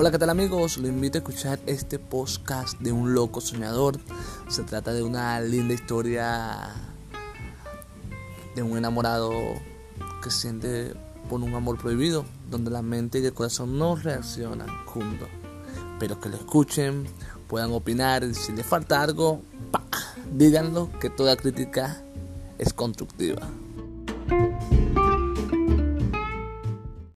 Hola, ¿qué tal amigos? Lo invito a escuchar este podcast de un loco soñador. Se trata de una linda historia de un enamorado que siente por un amor prohibido, donde la mente y el corazón no reaccionan juntos. Pero que lo escuchen, puedan opinar y si les falta algo, ¡pa! díganlo que toda crítica es constructiva.